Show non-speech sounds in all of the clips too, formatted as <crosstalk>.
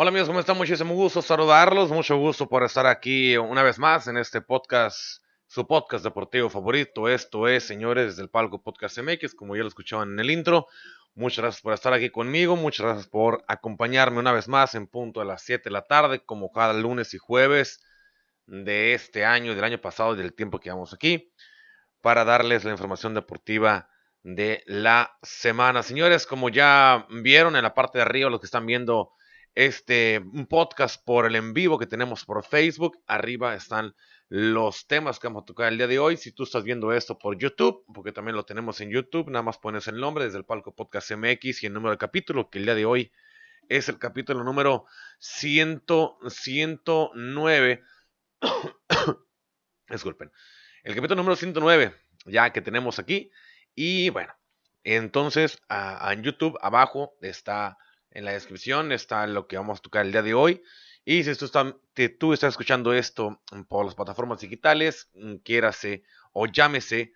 Hola amigos, ¿cómo están? Muchísimo gusto saludarlos, mucho gusto por estar aquí una vez más en este podcast, su podcast deportivo favorito. Esto es, señores, del Palco Podcast MX, como ya lo escuchaban en el intro. Muchas gracias por estar aquí conmigo, muchas gracias por acompañarme una vez más en punto a las 7 de la tarde, como cada lunes y jueves de este año, del año pasado y del tiempo que llevamos aquí, para darles la información deportiva de la semana. Señores, como ya vieron en la parte de arriba, los que están viendo este podcast por el en vivo que tenemos por Facebook. Arriba están los temas que vamos a tocar el día de hoy. Si tú estás viendo esto por YouTube, porque también lo tenemos en YouTube, nada más pones el nombre desde el palco podcast MX y el número de capítulo, que el día de hoy es el capítulo número 100, 109. <coughs> Disculpen. El capítulo número 109, ya que tenemos aquí. Y bueno, entonces en YouTube abajo está en la descripción está lo que vamos a tocar el día de hoy. Y si tú, estás escuchando esto por las plataformas digitales, mm, quiérase o llámese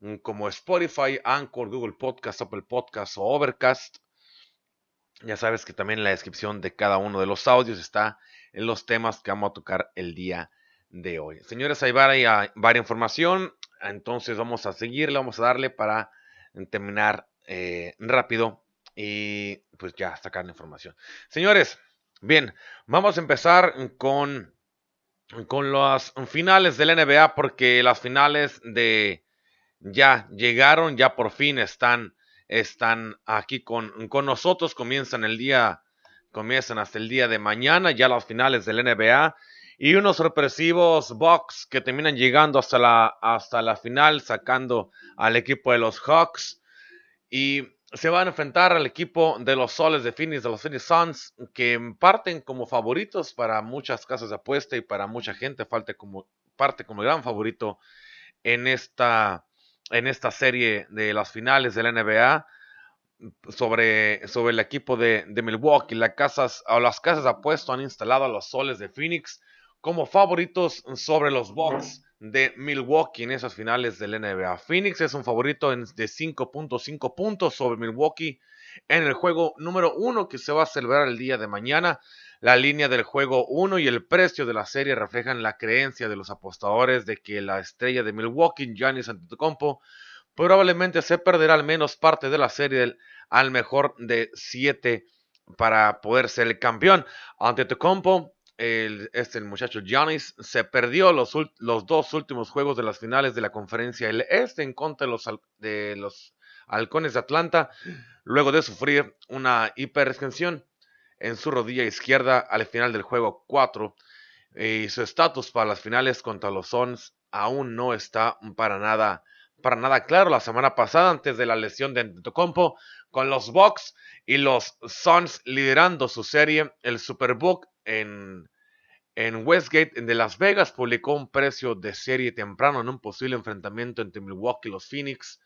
mm, como Spotify, Anchor, Google Podcast, Apple Podcast o Overcast, ya sabes que también en la descripción de cada uno de los audios está en los temas que vamos a tocar el día de hoy. Señores, hay varias, información, entonces vamos a seguirle, vamos a darle para terminar eh, rápido y pues ya sacar la información. Señores, bien, vamos a empezar con, con las finales del NBA porque las finales de ya llegaron, ya por fin están, están aquí con, con nosotros, comienzan el día, comienzan hasta el día de mañana, ya las finales del NBA y unos sorpresivos Bucks que terminan llegando hasta la, hasta la final, sacando al equipo de los Hawks. Y se van a enfrentar al equipo de los Soles de Phoenix, de los Phoenix Suns, que parten como favoritos para muchas casas de apuesta y para mucha gente como, parte como gran favorito en esta, en esta serie de las finales de la NBA sobre, sobre el equipo de, Milwaukee. Casas, o las casas de apuesta han instalado a los Soles de Phoenix como favoritos sobre los Bucks de Milwaukee en esas finales del NBA. Phoenix es un favorito de 5.5 puntos sobre Milwaukee en el juego número 1 que se va a celebrar el día de mañana. La línea del juego 1 y el precio de la serie reflejan la creencia de los apostadores de que la estrella de Milwaukee, Giannis Antetokounmpo, probablemente se perderá al menos parte de la serie al mejor de 7 para poder ser el campeón. Antetokounmpo el, este, muchacho Giannis se perdió los, dos últimos juegos de las finales de la conferencia el Este en contra de los, de los halcones de Atlanta, luego de sufrir una hiperextensión en su rodilla izquierda al final del juego 4. Y su estatus para las finales contra los Suns aún no está para nada, para nada claro. La semana pasada, antes de la lesión de Antetokounmpo, con los Bucks y los Suns liderando su serie, el Superbook en, en Westgate de Las Vegas publicó un precio de serie temprano en un posible enfrentamiento entre Milwaukee y los Phoenix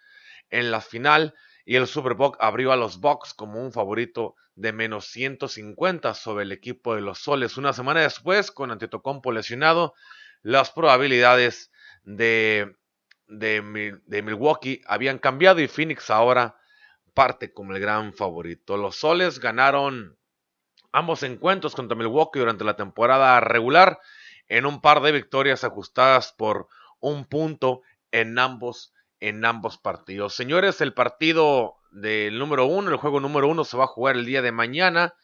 en la final y el Superbook abrió a los Bucks como un favorito de menos 150 sobre el equipo de los Soles. Una semana después, con Antetokounmpo lesionado, las probabilidades de, de, de Milwaukee habían cambiado y Phoenix ahora parte como el gran favorito. Los Soles ganaron ambos encuentros contra Milwaukee durante la temporada regular en un par de victorias ajustadas por un punto en ambos, en ambos partidos. Señores, el partido del número uno, el juego número uno se va a jugar el día de mañana.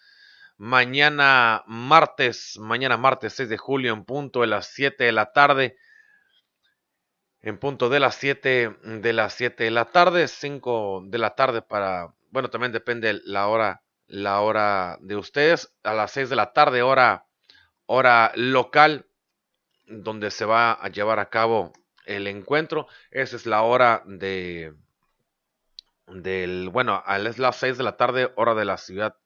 Mañana martes, mañana martes 6 de julio en punto de las 7 de la tarde. En punto de las 7 de las 7 de la tarde, 5 de la tarde para, bueno, también depende la hora la hora de ustedes, a las 6 de la tarde, hora, hora local, donde se va a llevar a cabo el encuentro. Esa es la hora de del bueno, es las 6 de la tarde, hora de la ciudad,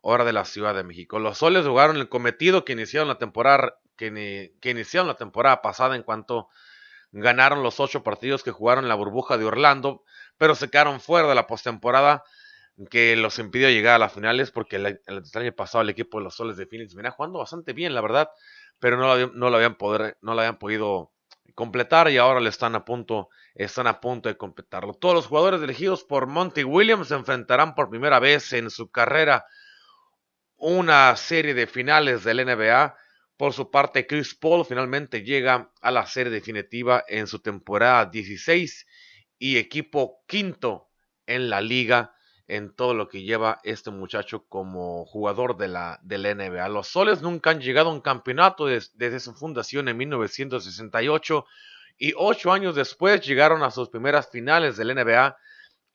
hora de la Ciudad de México. Los soles jugaron el cometido que iniciaron la temporada, que, que iniciaron la temporada pasada en cuanto ganaron los ocho partidos que jugaron en la burbuja de Orlando, pero se quedaron fuera de la postemporada que los impidió llegar a las finales porque el, año pasado el equipo de los Soles de Phoenix venía jugando bastante bien, la verdad, pero no lo, no lo habían, no lo habían podido completar y ahora le están a punto, están a punto de completarlo. Todos los jugadores elegidos por Monty Williams se enfrentarán por primera vez en su carrera una serie de finales del NBA. Por su parte, Chris Paul finalmente llega a la serie definitiva en su temporada 16 y equipo quinto en la liga en todo lo que lleva este muchacho como jugador de la, de la NBA. Los Soles nunca han llegado a un campeonato desde su fundación en 1968 y ocho años después llegaron a sus primeras finales del NBA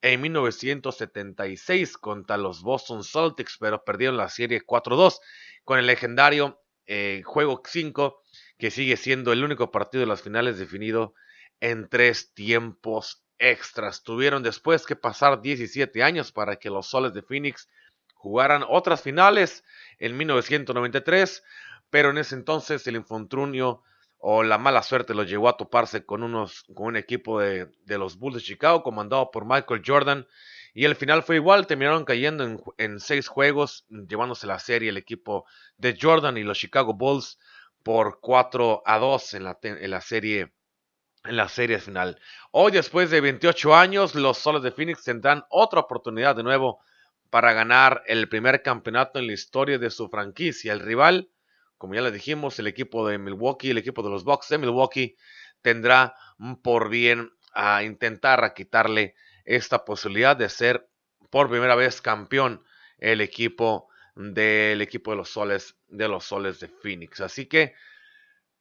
en 1976 contra los Boston Celtics, pero perdieron la serie 4-2 con el legendario eh, juego 5 que sigue siendo el único partido de las finales definido en tres tiempos extras. Tuvieron después que pasar 17 años para que los Soles de Phoenix jugaran otras finales en 1993, pero en ese entonces el infontrunio o la mala suerte los llevó a toparse con, unos, con un equipo de, los Bulls de Chicago comandado por Michael Jordan. Y el final fue igual, terminaron cayendo en, seis juegos, llevándose la serie el equipo de Jordan y los Chicago Bulls por 4 a 2 en la, en la serie en la serie final. Hoy, después de 28 años, los Soles de Phoenix tendrán otra oportunidad de nuevo para ganar el primer campeonato en la historia de su franquicia. El rival, como ya les dijimos, el equipo de Milwaukee, el equipo de los Bucks de Milwaukee, tendrá por bien a intentar a quitarle esta posibilidad de ser por primera vez campeón el equipo del equipo de los soles de los soles de Phoenix. Así que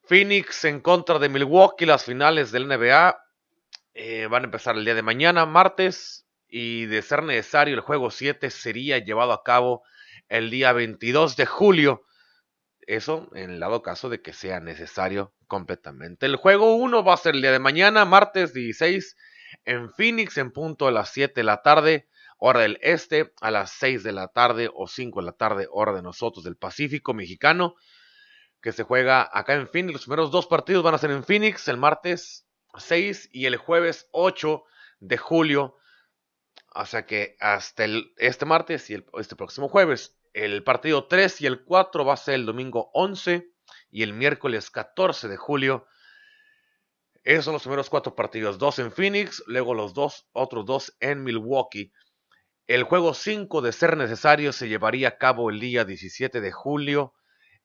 Phoenix en contra de Milwaukee, las finales del NBA eh, van a empezar el día de mañana, martes, y de ser necesario el juego 7 sería llevado a cabo el día 22 de julio. Eso en el dado caso de que sea necesario completamente. El juego 1 va a ser el día de mañana, martes 16, en Phoenix en punto a las 7 de la tarde, hora del este, a las 6 de la tarde o 5 de la tarde, hora de nosotros del Pacífico mexicano que se juega acá en Phoenix. Los primeros dos partidos van a ser en Phoenix el martes 6 y el jueves 8 de julio. O sea que hasta el, este martes y el, este próximo jueves. El partido 3 y el 4 va a ser el domingo 11 y el miércoles 14 de julio. Esos son los primeros cuatro partidos. Dos en Phoenix, luego los dos, otros dos en Milwaukee. El juego 5 de ser necesario se llevaría a cabo el día 17 de julio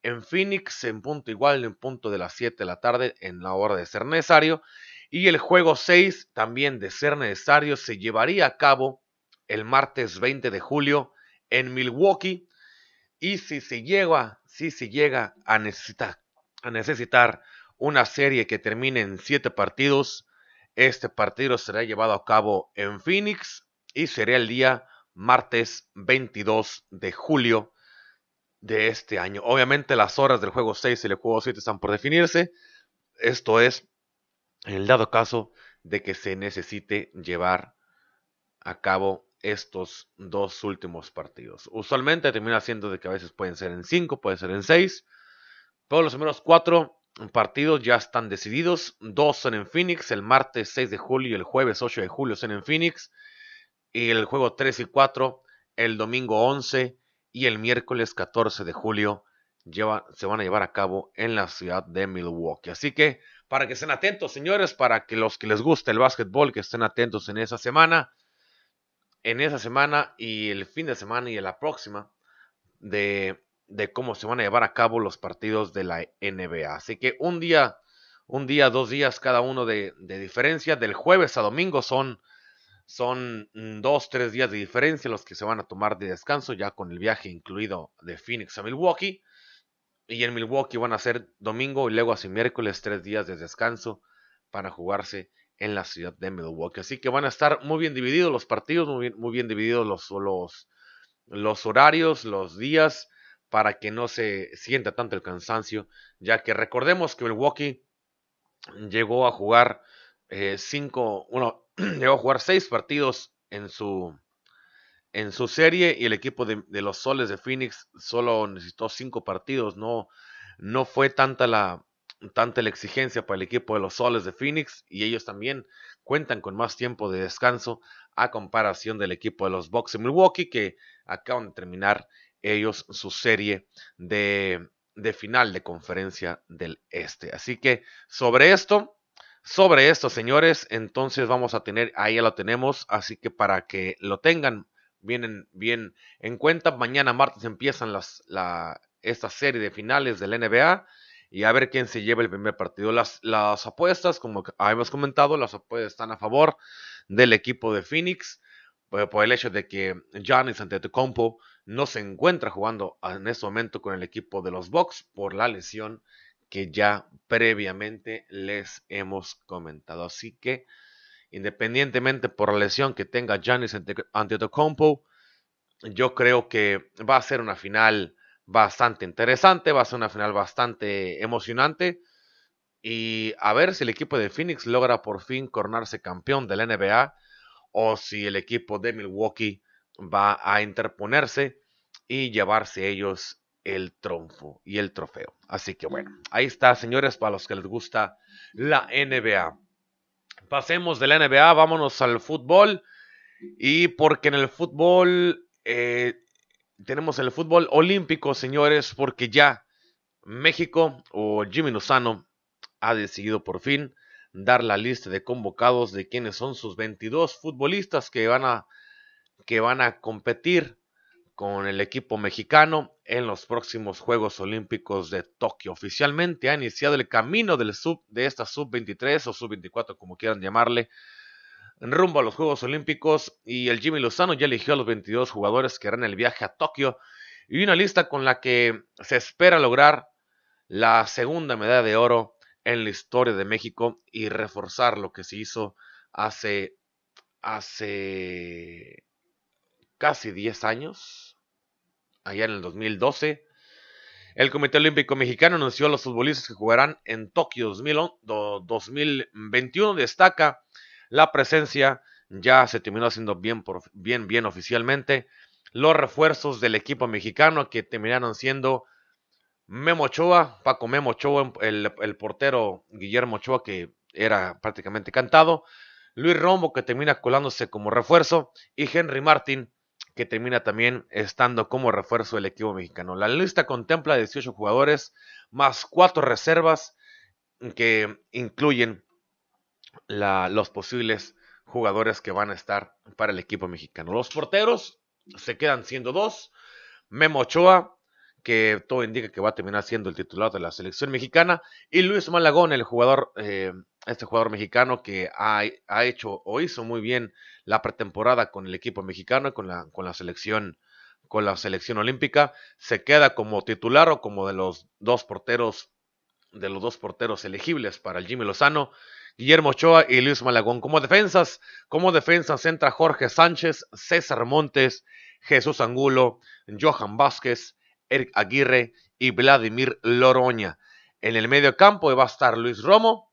en Phoenix en punto igual, en punto de las 7 de la tarde, en la hora de ser necesario. Y el juego 6, también de ser necesario, se llevaría a cabo el martes 20 de julio en Milwaukee. Y si se llega, si se llega a necesitar, a necesitar una serie que termine en 7 partidos, este partido será llevado a cabo en Phoenix y será el día martes 22 de julio de este año. Obviamente las horas del juego 6 y el juego 7 están por definirse. Esto es en el dado caso de que se necesite llevar a cabo estos dos últimos partidos. Usualmente termina siendo de que a veces pueden ser en 5, pueden ser en 6. Pero los primeros 4 partidos ya están decididos. Dos son en Phoenix, el martes 6 de julio y el jueves 8 de julio son en Phoenix. Y el juego 3 y 4 el domingo 11 y el miércoles 14 de julio se van a llevar a cabo en la ciudad de Milwaukee. Así que para que estén atentos, señores, para que los que les guste el básquetbol, que estén atentos en esa semana, en esa semana y el fin de semana y en la próxima, de, cómo se van a llevar a cabo los partidos de la NBA. Así que un día, un día, dos días cada uno de, de diferencia, del jueves a domingo son son mm, dos, tres días de diferencia los que se van a tomar de descanso, ya con el viaje incluido de Phoenix a Milwaukee. Y en Milwaukee van a ser domingo y luego así miércoles, tres días de descanso para jugarse en la ciudad de Milwaukee. Así que van a estar muy bien divididos los partidos, muy bien, muy bien divididos los, los, los horarios, los días, para que no se sienta tanto el cansancio, ya que recordemos que Milwaukee llegó a jugar eh, cinco, <clears throat> llegó a jugar seis partidos en su, en su serie y el equipo de, los Soles de Phoenix solo necesitó cinco partidos. No, no fue tanta la, tanta la exigencia para el equipo de los Soles de Phoenix y ellos también cuentan con más tiempo de descanso a comparación del equipo de los Bucks de Milwaukee que acaban de terminar ellos su serie de, de final de conferencia del este. Así que sobre esto, sobre esto, señores, entonces vamos a tener, ahí ya lo tenemos, así que para que lo tengan bien bien en cuenta, mañana martes empiezan la, esta serie de finales del NBA y a ver quién se lleva el primer partido. Las, las apuestas, como habíamos comentado, las apuestas están a favor del equipo de Phoenix por, por el hecho de que Giannis Antetokounmpo no se encuentra jugando en este momento con el equipo de los Bucks por la lesión que ya previamente les hemos comentado. Así que, independientemente por la lesión que tenga Giannis Antetokounmpo, yo creo que va a ser una final bastante interesante, va a ser una final bastante emocionante. Y a ver si el equipo de Phoenix logra por fin coronarse campeón de la NBA o si el equipo de Milwaukee va a interponerse y llevarse ellos el trompo y el trofeo. Así que bueno, ahí está, señores, para los que les gusta la NBA. Pasemos de la NBA, vámonos al fútbol. Y porque en el fútbol eh, tenemos el fútbol olímpico, señores, porque ya México o Jimmy Lozano ha decidido por fin dar la lista de convocados de quienes son sus 22 futbolistas que van a, que van a competir con el equipo mexicano en los próximos Juegos Olímpicos de Tokio. Oficialmente ha iniciado el camino del sub, de esta sub-23 o sub-24, como quieran llamarle, rumbo a los Juegos Olímpicos y el Jimmy Lozano ya eligió a los 22 jugadores que harán el viaje a Tokio y una lista con la que se espera lograr la segunda medalla de oro en la historia de México y reforzar lo que se hizo hace hace casi 10 años, allá en el 2012. El Comité Olímpico Mexicano anunció a los futbolistas que jugarán en Tokio 2021. Destaca la presencia ya se terminó haciendo bien, bien, bien oficialmente. Los refuerzos del equipo mexicano que terminaron siendo Memo Ochoa, Paco Memo Ochoa, el, el portero Guillermo Ochoa que era prácticamente cantado. Luis Rombo que termina colándose como refuerzo y Henry Martin que termina también estando como refuerzo del equipo mexicano. La lista contempla 18 jugadores más 4 reservas que incluyen los posibles jugadores que van a estar para el equipo mexicano. Los porteros se quedan siendo dos. Memo Ochoa, que todo indica que va a terminar siendo el titular de la selección mexicana, y Luis Malagón, el jugador, eh, este jugador mexicano que ha, ha, hecho o hizo muy bien la pretemporada con el equipo mexicano, con la, con la selección con la selección olímpica, se queda como titular o como de los dos porteros de los dos porteros elegibles para el Jimmy Lozano Guillermo Ochoa y Luis Malagón. Como defensas, como defensas entra Jorge Sánchez, César Montes, Jesús Angulo, Johan Vázquez, Eric Aguirre y Vladimir Loroña. En el medio campo va a estar Luis Romo,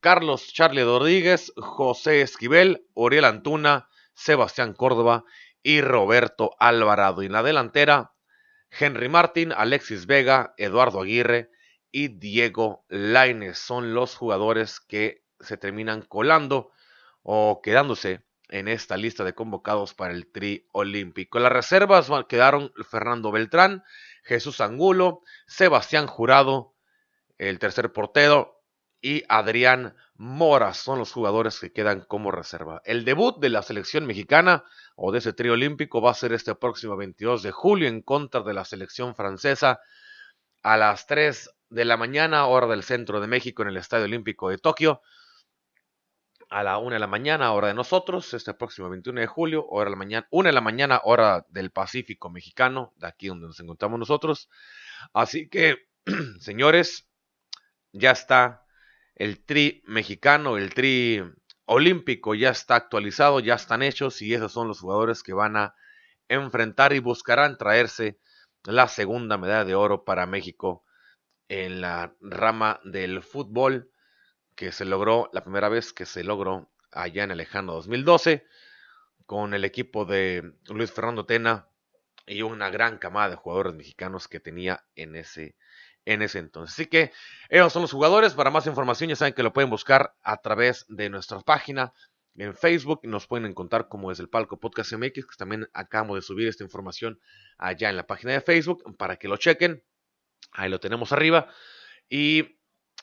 Carlos Charlie Rodríguez, José Esquivel, Oriel Antuna, Sebastián Córdoba y Roberto Alvarado. En la delantera, Henry Martín, Alexis Vega, Eduardo Aguirre y Diego Laines son los jugadores que se terminan colando o quedándose en esta lista de convocados para el tri olímpico. Las reservas quedaron Fernando Beltrán, Jesús Angulo, Sebastián Jurado, el tercer portero, y Adrián Mora son los jugadores que quedan como reserva. El debut de la selección mexicana o de ese tri olímpico va a ser este próximo 22 de julio en contra de la selección francesa a las 3 de la mañana, hora del centro de México, en el Estadio Olímpico de Tokio a la una de la mañana, hora de nosotros, este próximo 21 de julio, hora de la mañana, una de la mañana, hora del Pacífico mexicano, de aquí donde nos encontramos nosotros. Así que, <clears throat> señores, ya está el tri mexicano, el tri olímpico ya está actualizado, ya están hechos y esos son los jugadores que van a enfrentar y buscarán traerse la segunda medalla de oro para México en la rama del fútbol que se logró la primera vez que se logró allá en el lejano 2012 con el equipo de Luis Fernando Tena y una gran camada de jugadores mexicanos que tenía en ese, en ese entonces. Así que ellos son los jugadores. Para más información ya saben que lo pueden buscar a través de nuestra página en Facebook. Nos pueden encontrar como desde el palco Podcast MX, que también acabamos de subir esta información allá en la página de Facebook para que lo chequen. Ahí lo tenemos arriba. Y,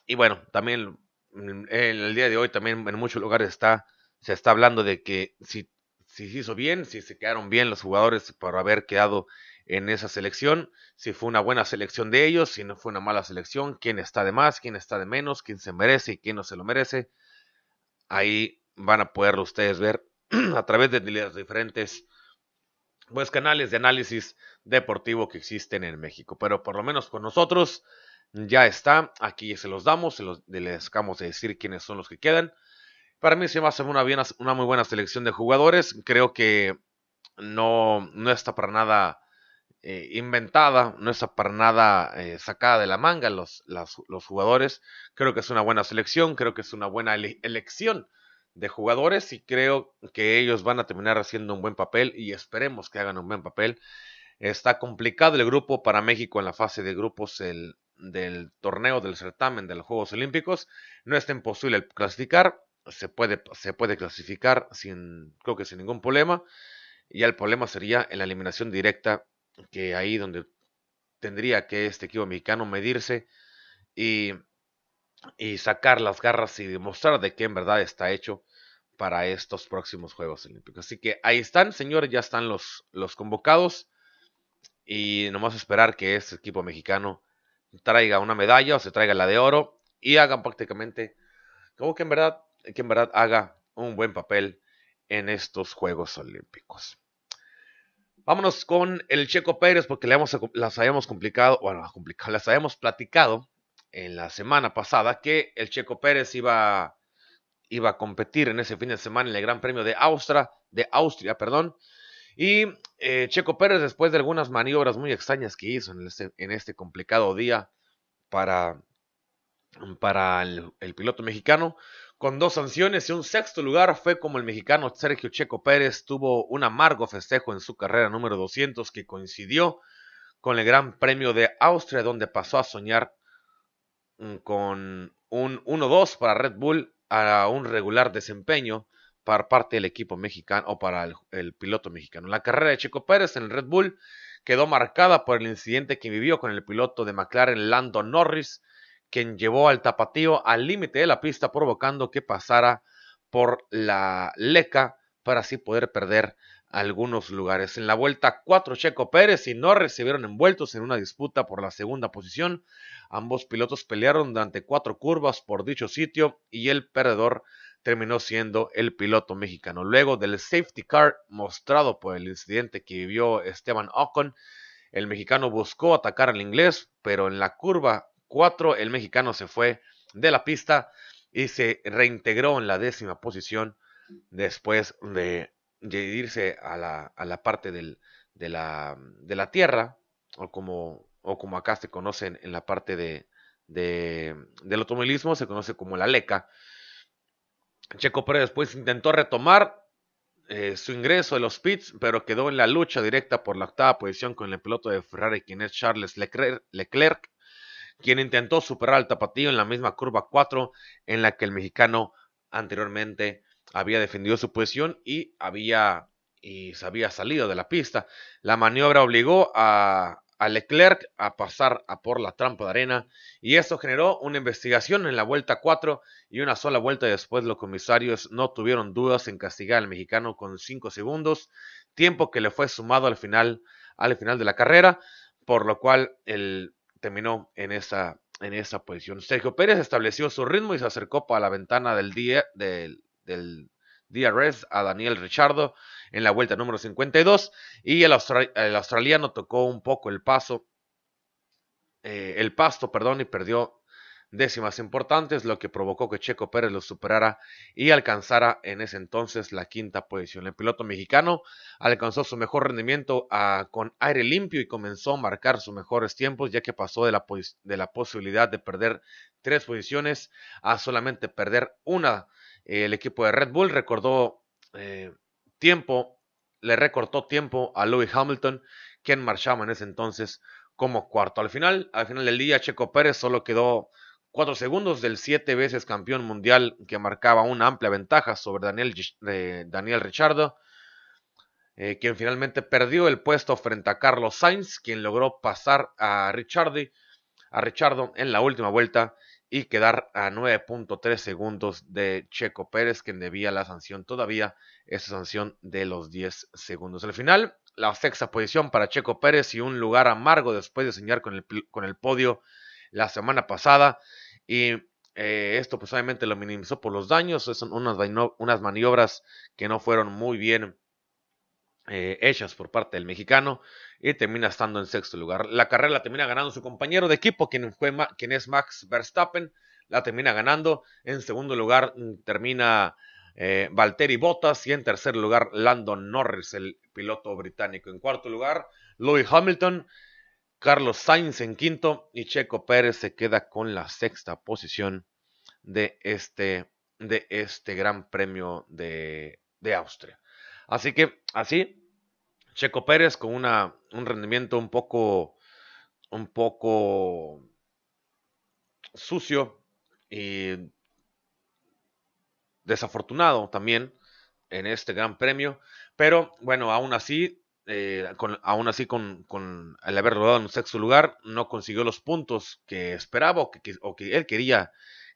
y bueno, también en el día de hoy también en muchos lugares está, se está hablando de que si, si se hizo bien, si se quedaron bien los jugadores por haber quedado en esa selección, si fue una buena selección de ellos, si no fue una mala selección, quién está de más, quién está de menos, quién se merece y quién no se lo merece. Ahí van a poderlo ustedes ver <clears throat> a través de los diferentes pues, canales de análisis deportivo que existen en México. Pero por lo menos con nosotros ya está. Aquí se los damos, se los, les acabamos de decir quiénes son los que quedan. Para mí se va a hacer una, una muy buena selección de jugadores. Creo que no, no está para nada eh, inventada, no está para nada eh, sacada de la manga los, los jugadores. Creo que es una buena selección, creo que es una buena elección de jugadores y creo que ellos van a terminar haciendo un buen papel y esperemos que hagan un buen papel. Está complicado el grupo para México en la fase de grupos el, del torneo del certamen de los Juegos Olímpicos. No es imposible clasificar, se puede, se puede clasificar sin, creo que sin ningún problema. Y el problema sería en la eliminación directa, que ahí donde tendría que este equipo mexicano medirse y, y sacar las garras y demostrar de que en verdad está hecho para estos próximos Juegos Olímpicos. Así que ahí están, señores, ya están los, los convocados. Y nomás esperar que este equipo mexicano traiga una medalla o se traiga la de oro y hagan prácticamente como que en verdad, que en verdad haga un buen papel en estos Juegos Olímpicos. Vámonos con el Checo Pérez porque le las habíamos complicado, bueno, las habíamos platicado en la semana pasada que el Checo Pérez iba, iba a competir en ese fin de semana en el Gran Premio de Austria, de Austria, perdón, y eh, Checo Pérez, después de algunas maniobras muy extrañas que hizo en este, en este complicado día para, para el, piloto mexicano, con dos sanciones y un sexto lugar, fue como el mexicano Sergio Checo Pérez tuvo un amargo festejo en su carrera número 200 que coincidió con el Gran Premio de Austria, donde pasó a soñar mm, con un 1-2 para Red Bull a un regular desempeño para parte del equipo mexicano o para el, piloto mexicano. La carrera de Checo Pérez en el Red Bull quedó marcada por el incidente que vivió con el piloto de McLaren Lando Norris, quien llevó al tapatío al límite de la pista provocando que pasara por la leca para así poder perder algunos lugares. En la vuelta 4, Checo Pérez y Norris se vieron envueltos en una disputa por la segunda posición. Ambos pilotos pelearon durante cuatro curvas por dicho sitio y el perdedor terminó siendo el piloto mexicano. Luego del safety car mostrado por el incidente que vivió Esteban Ocon, el mexicano buscó atacar al inglés, pero en la curva 4 el mexicano se fue de la pista y se reintegró en la décima posición después de, irse a la, parte de, la, de, la, tierra, o como, acá se conoce en, la parte de, del automovilismo, se conoce como la leca. Checo Pérez después intentó retomar eh, su ingreso de los pits, pero quedó en la lucha directa por la octava posición con el piloto de Ferrari, quien es Charles Leclerc, quien intentó superar al tapatío en la misma curva 4 en la que el mexicano anteriormente había defendido su posición y había y se había salido de la pista. La maniobra obligó a, a Leclerc a pasar a por la trampa de arena y eso generó una investigación en la vuelta 4 y una sola vuelta después los comisarios no tuvieron dudas en castigar al mexicano con 5 segundos, tiempo que le fue sumado al final, al final de la carrera, por lo cual él terminó en esa, en esa posición. Sergio Pérez estableció su ritmo y se acercó para la ventana del día del, del DRS a Daniel Richardo en la vuelta número 52 y el, australiano tocó un poco el paso, eh, el pasto, perdón, y perdió décimas importantes, lo que provocó que Checo Pérez lo superara y alcanzara en ese entonces la quinta posición. El piloto mexicano alcanzó su mejor rendimiento ah, con aire limpio y comenzó a marcar sus mejores tiempos, ya que pasó de la, de la posibilidad de perder tres posiciones a solamente perder una. el equipo de Red Bull recordó eh, tiempo, le recortó tiempo a Louis Hamilton, quien marchaba en ese entonces como cuarto. Al final, al final del día, Checo Pérez solo quedó cuatro segundos del siete veces campeón mundial que marcaba una amplia ventaja sobre Daniel, eh, Daniel Richardo, eh, quien finalmente perdió el puesto frente a Carlos Sainz, quien logró pasar a Richardi, a Richardo en la última vuelta y quedar a 9.3 segundos de Checo Pérez, quien debía la sanción todavía, esa sanción de los 10 segundos. Al final, la sexta posición para Checo Pérez y un lugar amargo después de soñar con el, con el podio la semana pasada. Y eh, esto pues obviamente lo minimizó por los daños. Son unas, unas maniobras que no fueron muy bien eh, hechas por parte del mexicano y termina estando en sexto lugar. La carrera la termina ganando su compañero de equipo, quien, fue, quien es Max Verstappen. La termina ganando. En segundo lugar mm, termina eh, Valtteri Bottas y en tercer lugar Landon Norris, el piloto británico. En cuarto lugar, Louis Hamilton, Carlos Sainz en quinto y Checo Pérez se queda con la sexta posición de este, de este Gran Premio de, de Austria. Así que así, Checo Pérez con una, un rendimiento un poco, un poco sucio y desafortunado también en este gran premio. Pero bueno, aún así, eh, con, aún así con, con, el haber rodado en un sexto lugar, no consiguió los puntos que esperaba o que, o que él quería,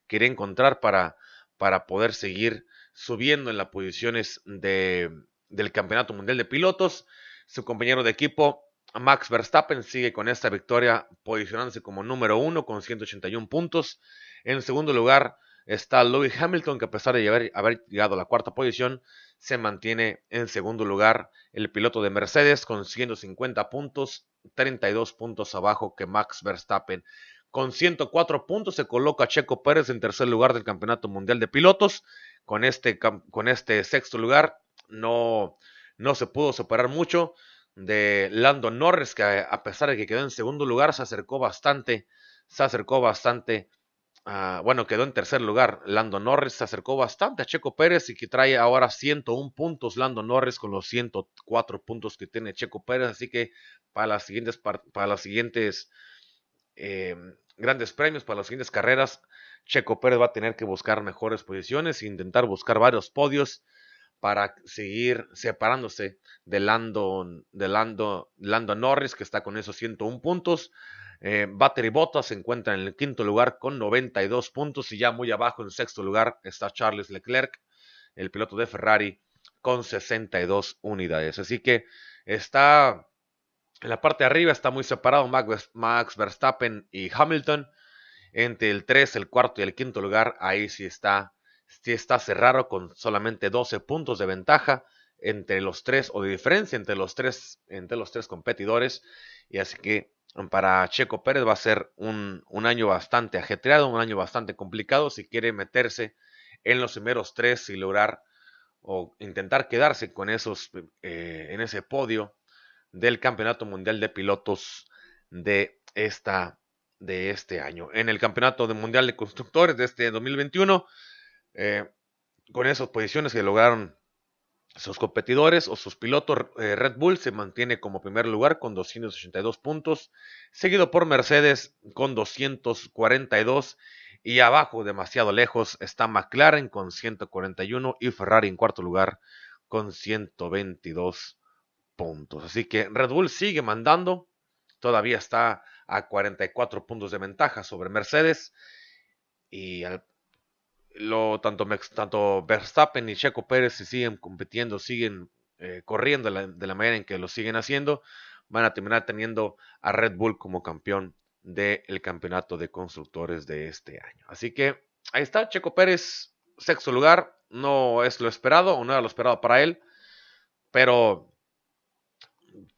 quería encontrar para, para poder seguir subiendo en las posiciones de, del Campeonato Mundial de Pilotos. Su compañero de equipo, Max Verstappen, sigue con esta victoria posicionándose como número uno con 181 puntos. En segundo lugar, está Lewis Hamilton, que a pesar de haber, llegado a la cuarta posición, se mantiene en segundo lugar el piloto de Mercedes con 150 puntos, 32 puntos abajo que Max Verstappen. Con 104 puntos se coloca Checo Pérez en tercer lugar del Campeonato Mundial de Pilotos. Con este, con este sexto lugar no, no se pudo separar mucho de Lando Norris, que a pesar de que quedó en segundo lugar, se acercó bastante, se acercó bastante Ah, bueno, quedó en tercer lugar. Lando Norris se acercó bastante a Checo Pérez y que trae ahora 101 puntos. Lando Norris con los 104 puntos que tiene Checo Pérez. Así que para las siguientes, para las siguientes em, grandes premios, para las siguientes carreras, Checo Pérez va a tener que buscar mejores posiciones e intentar buscar varios podios para seguir separándose de Lando, Norris, que está con esos 101 puntos. Eh, Battery Bottas se encuentra en el quinto lugar con 92 puntos y ya muy abajo en sexto lugar está Charles Leclerc, el piloto de Ferrari, con 62 unidades. Así que está en la parte de arriba, está muy separado Max Verstappen y Hamilton. Entre el 3, el cuarto y el quinto lugar, ahí sí está, sí está cerrado con solamente 12 puntos de ventaja entre los tres o de diferencia entre los tres, entre los tres competidores. Y así que para Checo Pérez va a ser un, año bastante ajetreado, un año bastante complicado si quiere meterse en los primeros tres y lograr o intentar quedarse con esos eh, en ese podio del Campeonato Mundial de Pilotos de esta de este año. En el Campeonato Mundial de Constructores de este 2021, eh, con esas posiciones que lograron sus competidores o sus pilotos, eh, Red Bull se mantiene como primer lugar con 282 puntos, seguido por Mercedes con 242 y abajo, demasiado lejos, está McLaren con 141 y Ferrari en cuarto lugar con 122 puntos. Así que Red Bull sigue mandando, todavía está a 44 puntos de ventaja sobre Mercedes y al, lo, tanto, tanto Verstappen y Checo Pérez siguen compitiendo, siguen eh, corriendo de la, manera en que lo siguen haciendo, van a terminar teniendo a Red Bull como campeón del campeonato de constructores de este año. Así que ahí está, Checo Pérez, sexto lugar, no es lo esperado o no era lo esperado para él, pero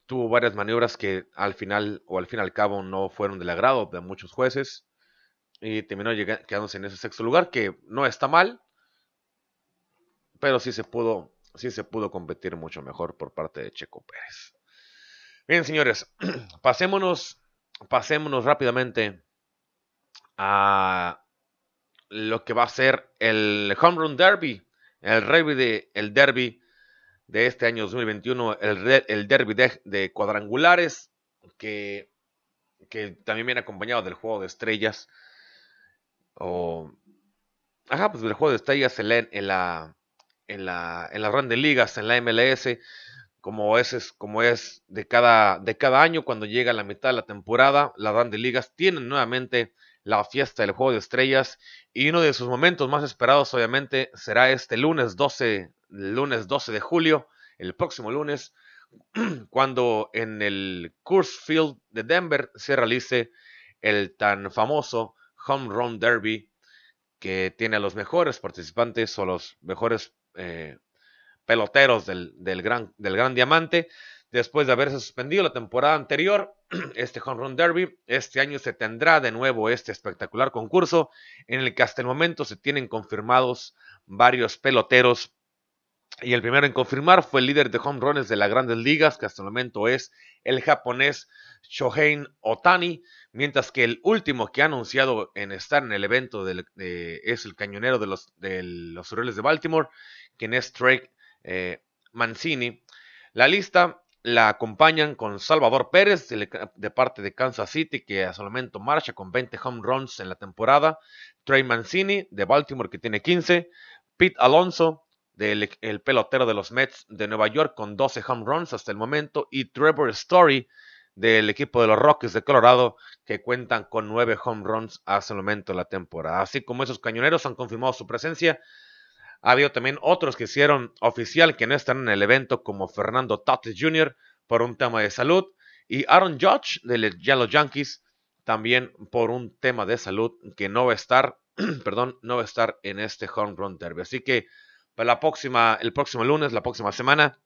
tuvo varias maniobras que al final o al fin y al cabo no fueron del agrado de muchos jueces y terminó quedándose en ese sexto lugar, que no está mal, pero sí se pudo, sí se pudo competir mucho mejor por parte de Checo Pérez. Bien, señores, <clears throat> pasémonos, pasémonos rápidamente a lo que va a ser el Home Run Derby, el derby de, el derby de este año 2021, el, el derby de, cuadrangulares, que, que, también viene acompañado del juego de estrellas. O, ajá, pues del juego de estrellas en la, en la, en la, en las grandes ligas, en la MLS, como es, como es de, cada, de cada año, cuando llega la mitad de la temporada, las grandes ligas tienen nuevamente la fiesta del juego de estrellas y uno de sus momentos más esperados obviamente será este lunes 12, lunes 12 de julio, el próximo lunes, <clears throat> cuando en el Coors Field de Denver se realice el tan famoso Home Run Derby que tiene a los mejores participantes o los mejores eh, peloteros del, del, gran, del gran diamante después de haberse suspendido la temporada anterior, <clears throat> este Home Run Derby, este año se tendrá de nuevo este espectacular concurso en el que hasta el momento se tienen confirmados varios peloteros. Y el primero en confirmar fue el líder de home runs de las grandes ligas, que hasta el momento es el japonés Shohei Otani, mientras que el último que ha anunciado en estar en el evento es el cañonero de los, de los Orioles de Baltimore, quien es Trey eh, Mancini. La lista la acompañan con Salvador Pérez de, parte de Kansas City, que a su momento marcha con 20 home runs en la temporada. Trey Mancini de Baltimore, que tiene 15. Pete Alonso, del el pelotero de los Mets de Nueva York, con 12 home runs hasta el momento. Y Trevor Story, del equipo de los Rockies de Colorado, que cuentan con 9 home runs hasta el momento de la temporada. Así como esos cañoneros han confirmado su presencia ha habido también otros que hicieron oficial que no están en el evento, como Fernando Tatis Jr. por un tema de salud y Aaron Judge de los Yankees también por un tema de salud que no va a estar, <clears throat> perdón, no va a estar en este Home Run Derby. Así que para la próxima, el próximo lunes, la próxima semana,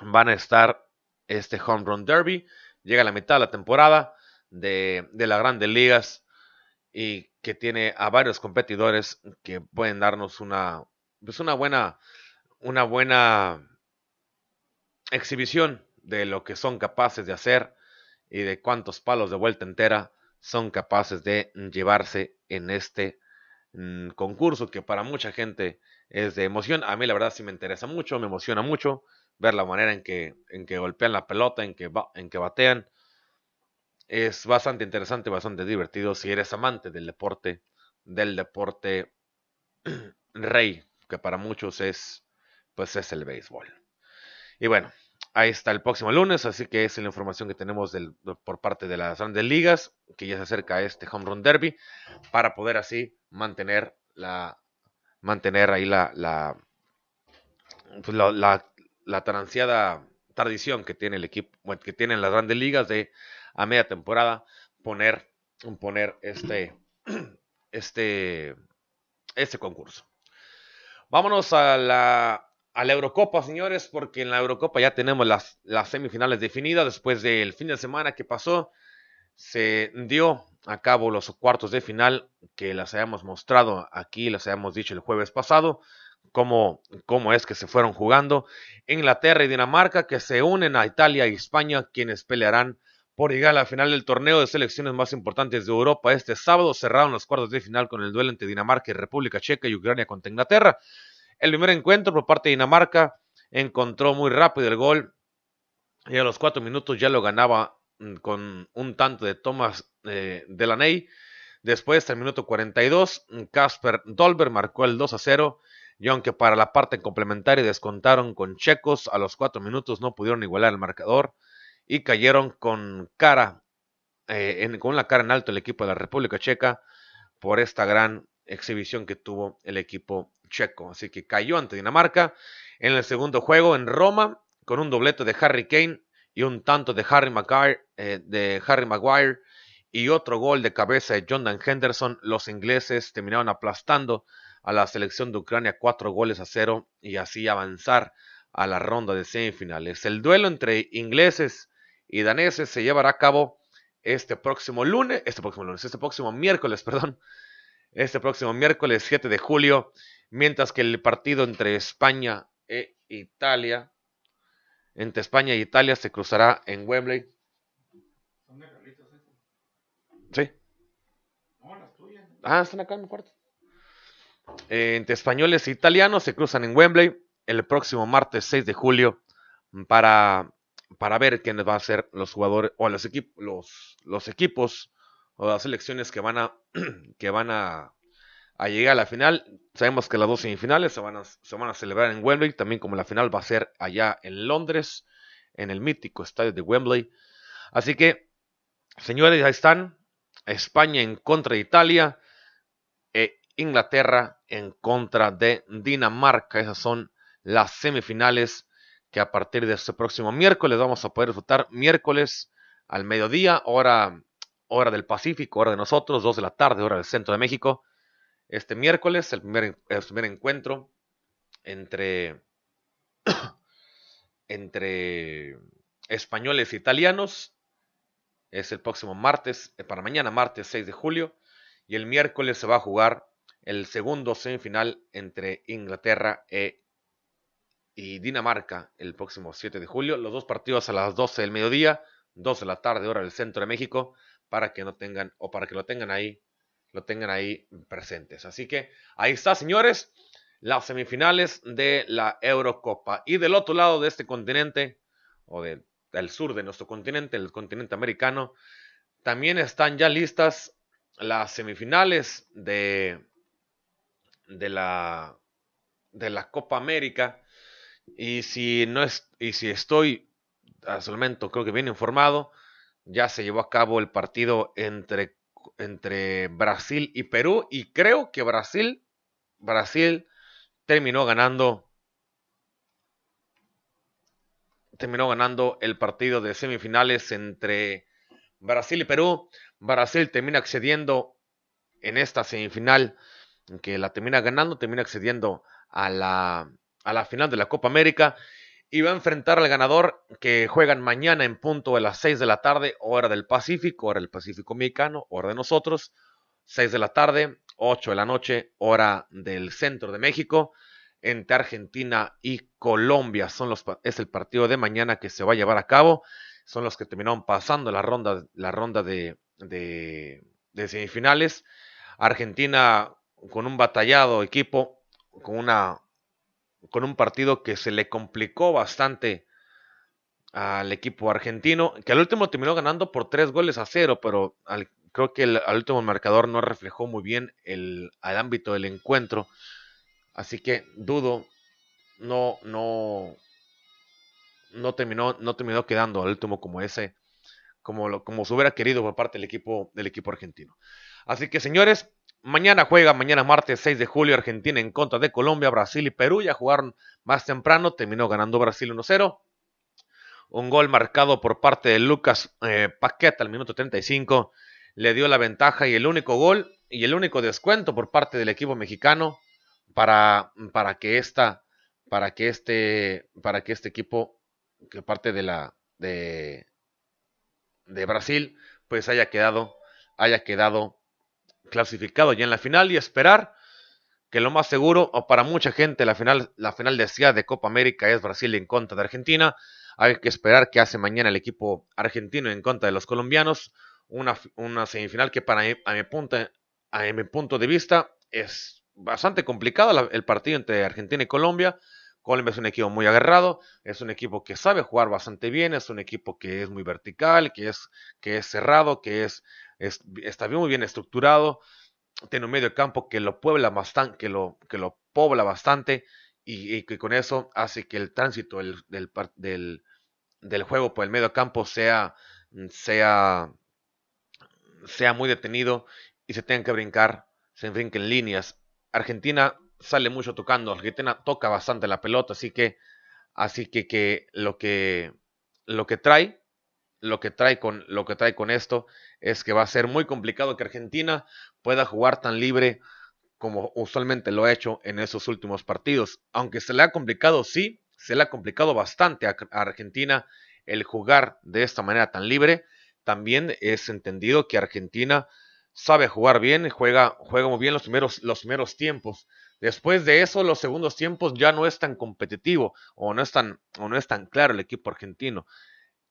van a estar este Home Run Derby. Llega la mitad de la temporada de, de las grandes ligas y que tiene a varios competidores que pueden darnos una, pues una buena, una buena exhibición de lo que son capaces de hacer y de cuántos palos de vuelta entera son capaces de llevarse en este mm, concurso que para mucha gente es de emoción. A mí la verdad sí me interesa mucho, me emociona mucho ver la manera en que, en que golpean la pelota, en que, en que batean. Es bastante interesante, bastante divertido si eres amante del deporte, del deporte <clears throat> rey que para muchos es, pues es el béisbol. Y bueno, ahí está el próximo lunes, así que es la información que tenemos por parte de las grandes ligas, que ya se acerca a este Home Run Derby, para poder así mantener la, mantener ahí la, la, pues tan ansiada tradición que tiene el equipo, que tienen las grandes ligas de a media temporada poner, este, <clears throat> este, este concurso. Vámonos a la, Eurocopa, señores, porque en la Eurocopa ya tenemos las, las semifinales definidas. Después del fin de semana que pasó, se dio a cabo los cuartos de final que las habíamos mostrado aquí, las habíamos dicho el jueves pasado, cómo, cómo es que se fueron jugando. Inglaterra y Dinamarca que se unen a Italia y España, quienes pelearán por llegar a la final del torneo de selecciones más importantes de Europa. Este sábado cerraron los cuartos de final con el duelo entre Dinamarca y República Checa y Ucrania contra Inglaterra. El primer encuentro por parte de Dinamarca encontró muy rápido el gol y a los cuatro minutos ya lo ganaba mm, con un tanto de Thomas eh, Delaney. Después, al minuto 42, Casper Dolber marcó el 2 a 0. Y aunque para la parte complementaria descontaron con checos, a los cuatro minutos no pudieron igualar el marcador y cayeron con cara, eh, con la cara en alto el equipo de la República Checa por esta gran exhibición que tuvo el equipo checo. Así que cayó ante Dinamarca en el segundo juego en Roma con un doblete de Harry Kane y un tanto de Harry Maguire, eh, de Harry Maguire y otro gol de cabeza de Jonathan Henderson. Los ingleses terminaron aplastando a la selección de Ucrania cuatro goles a cero y así avanzar a la ronda de semifinales. El duelo entre ingleses y daneses se llevará a cabo este próximo lunes, este próximo lunes, este próximo miércoles, <laughs> perdón, este próximo miércoles 7 de julio, mientras que el partido entre España e Italia, entre España e Italia se cruzará en Wembley. Sí. Ah, están acá en mi cuarto. Entre españoles e italianos se cruzan en Wembley el próximo martes 6 de julio para, para ver quiénes van a ser los jugadores o los, equipos los, los equipos o las selecciones que van a, <clears throat> que van a, a, llegar a la final. Sabemos que las dos semifinales se van, a, se van a celebrar en Wembley, también como la final va a ser allá en Londres, en el mítico estadio de Wembley. Así que, señores, ahí están. España en contra de Italia. Inglaterra en contra de Dinamarca. Esas son las semifinales que a partir de este próximo miércoles vamos a poder disfrutar. Miércoles al mediodía, hora, hora del Pacífico, hora de nosotros, 2 de la tarde, hora del centro de México. Este miércoles, el primer, el primer encuentro entre, <coughs> entre españoles e italianos. Es el próximo martes, eh, para mañana, martes 6 de julio. Y el miércoles se va a jugar el segundo semifinal entre Inglaterra e, y Dinamarca el próximo 7 de julio. Los dos partidos a las 12 del mediodía, 2 de la tarde, hora del centro de México, para que no tengan, o para que lo tengan ahí, lo tengan ahí presentes. Así que ahí está, señores, las semifinales de la Eurocopa. Y del otro lado de este continente, o del sur de nuestro continente, el continente americano, también están ya listas las semifinales de de la, de la Copa América. Y si, no es, y si estoy, hasta el momento creo que bien informado, ya se llevó a cabo el partido entre, entre Brasil y Perú. Y creo que Brasil, Brasil terminó ganando. Terminó ganando el partido de semifinales entre Brasil y Perú. Brasil termina accediendo en esta semifinal que la termina ganando, termina accediendo a la, a la final de la Copa América y va a enfrentar al ganador que juegan mañana en punto de las 6 de la tarde, hora del Pacífico, hora del Pacífico Mexicano, hora de nosotros, 6 de la tarde, 8 de la noche, hora del centro de México, entre Argentina y Colombia. Son los, es el partido de mañana que se va a llevar a cabo. Son los que terminaron pasando la ronda, de, de semifinales. Argentina con un batallado equipo, con, una, con un partido que se le complicó bastante al equipo argentino, que al último terminó ganando por tres goles a cero, pero creo que el, al último marcador no reflejó muy bien el, ámbito del encuentro. Así que dudo, no, no, no terminó, no terminó quedando al último como ese, como, como se hubiera querido por parte del equipo, del equipo argentino. Así que señores, Mañana juega, mañana martes 6 de julio, Argentina en contra de Colombia, Brasil y Perú. Ya jugaron más temprano, terminó ganando Brasil 1-0. Un gol marcado por parte de Lucas eh, Paqueta al minuto 35 le dio la ventaja y el único gol y el único descuento por parte del equipo mexicano para, para que esta para que este para que este equipo que parte de la de, de Brasil pues haya quedado haya quedado clasificado ya en la final y esperar que lo más seguro, o para mucha gente, la final, la final de Copa América es Brasil en contra de Argentina. Hay que esperar que hace mañana el equipo argentino en contra de los colombianos. Una, una semifinal que para mí, a, mi punto, a mi punto de vista es bastante complicado el partido entre Argentina y Colombia. Colombia es un equipo muy agarrado, es un equipo que sabe jugar bastante bien, es un equipo que es muy vertical, que es, que es cerrado, que es está muy bien estructurado, tiene un medio campo que lo puebla bastante, que lo, que lo pobla bastante y, que con eso hace que el tránsito del, del, del, juego por el medio campo sea, sea, sea muy detenido y se tengan que brincar, se brinquen líneas. Argentina sale mucho tocando, Argentina toca bastante la pelota, así que, así que, que lo que lo que trae lo que trae con lo que trae con esto es que va a ser muy complicado que Argentina pueda jugar tan libre como usualmente lo ha hecho en esos últimos partidos. Aunque se le ha complicado, sí, se le ha complicado bastante a Argentina el jugar de esta manera tan libre. También es entendido que Argentina sabe jugar bien, juega, juega muy bien los primeros, los primeros tiempos. Después de eso, los segundos tiempos ya no es tan competitivo o no es tan, o no es tan claro el equipo argentino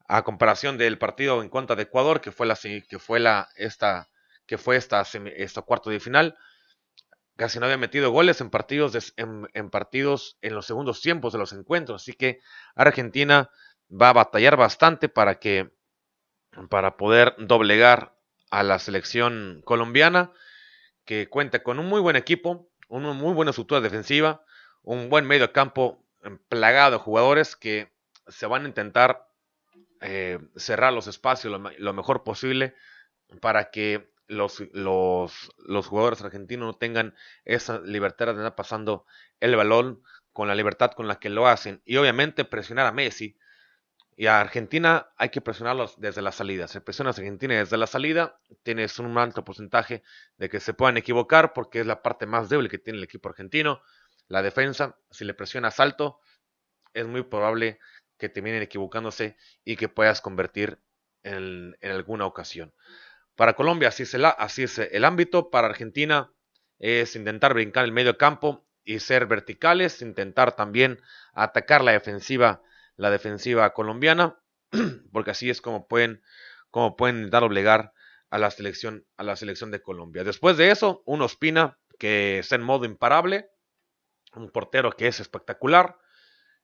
a comparación del partido en contra de Ecuador, que fue la que fue la esta que fue esta, esta cuarto de final. casi no había metido goles en partidos, en, partidos en los segundos tiempos de los encuentros. Así que Argentina va a batallar bastante para que para poder doblegar a la selección colombiana que cuenta con un muy buen equipo, una muy buena estructura defensiva, un buen medio campo plagado de jugadores que se van a intentar eh, cerrar los espacios lo, mejor posible para que los, los, jugadores argentinos no tengan esa libertad de andar pasando el balón con la libertad con la que lo hacen. Y obviamente presionar a Messi. Y a Argentina hay que presionarlos desde la salida. Si presionas a Argentina desde la salida, tienes un alto porcentaje de que se puedan equivocar porque es la parte más débil que tiene el equipo argentino. La defensa, si le presionas alto, es muy probable que terminen equivocándose y que puedas convertir en, alguna ocasión. Para Colombia así es, el, así es el ámbito. Para Argentina es intentar brincar el medio campo y ser verticales, intentar también atacar la defensiva, la defensiva colombiana, <clears throat> porque así es como pueden, como pueden dar obligar a la selección, a la selección de Colombia. Después de eso, un Ospina que está en modo imparable, un portero que es espectacular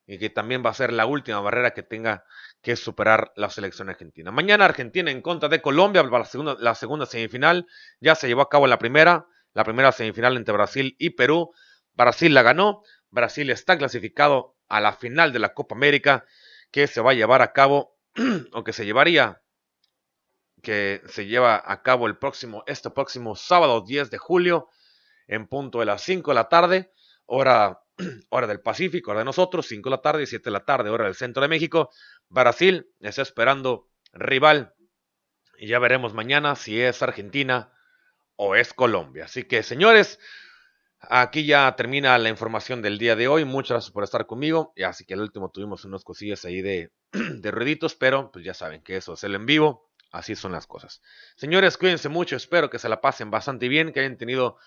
y que también va a ser la última barrera que tenga que superar la selección argentina. Mañana Argentina en contra de Colombia, la segunda, la segunda semifinal. Ya se llevó a cabo la primera, la primera semifinal entre Brasil y Perú. Brasil la ganó. Brasil está clasificado a la final de la Copa América que se va a llevar a cabo, <clears throat> o que se llevaría, que se lleva a cabo el próximo, este próximo sábado 10 de julio, en punto de las 5 de la tarde, hora <clears throat> hora del Pacífico, hora de nosotros, 5 de la tarde, 7 de la tarde, hora del centro de México. Brasil está esperando rival y ya veremos mañana si es Argentina o es Colombia. Así que, señores, aquí ya termina la información del día de hoy. Muchas gracias por estar conmigo. Y así que al último tuvimos unas cosillas ahí de, <clears throat> de ruiditos, pero pues ya saben que eso es el en vivo. Así son las cosas. Señores, cuídense mucho. Espero que se la pasen bastante bien, que hayan tenido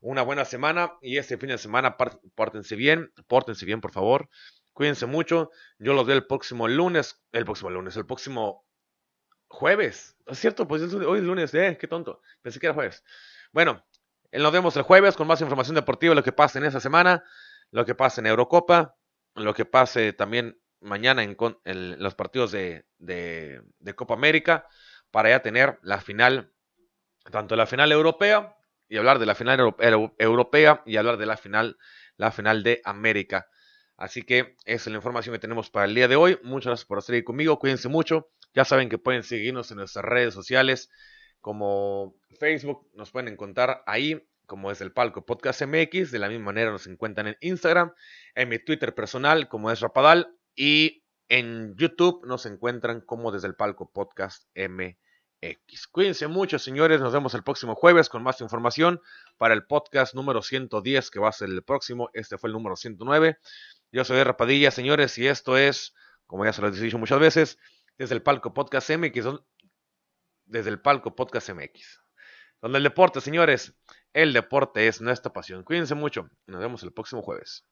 una buena semana y este fin de semana pórtense bien, pórtense bien por favor, cuídense mucho, yo los veo el próximo lunes, el próximo lunes, el próximo jueves, ¿es cierto? Pues hoy es lunes, eh, qué tonto, pensé que era jueves. Bueno, nos vemos el jueves con más información deportiva, lo que pase en esa semana, lo que pase en Eurocopa, lo que pase también mañana en, los partidos de, Copa América, para ya tener la final, tanto la final europea y hablar de la final europea y hablar de la final, la final de América. Así que esa es la información que tenemos para el día de hoy. Muchas gracias por estar ahí conmigo. Cuídense mucho. Ya saben que pueden seguirnos en nuestras redes sociales como Facebook. Nos pueden encontrar ahí como es el palco Podcast MX. De la misma manera nos encuentran en Instagram, en mi Twitter personal como es Rapadal y en YouTube nos encuentran como desde el palco Podcast MX. Cuídense mucho, señores. Nos vemos el próximo jueves con más información para el podcast número 110, que va a ser el próximo. Este fue el número 109. Yo soy Rapadilla, señores, y esto es, como ya se lo he dicho muchas veces, desde el Palco Podcast MX, desde el Palco Podcast MX. Donde el deporte, señores, el deporte es nuestra pasión. Cuídense mucho y nos vemos el próximo jueves.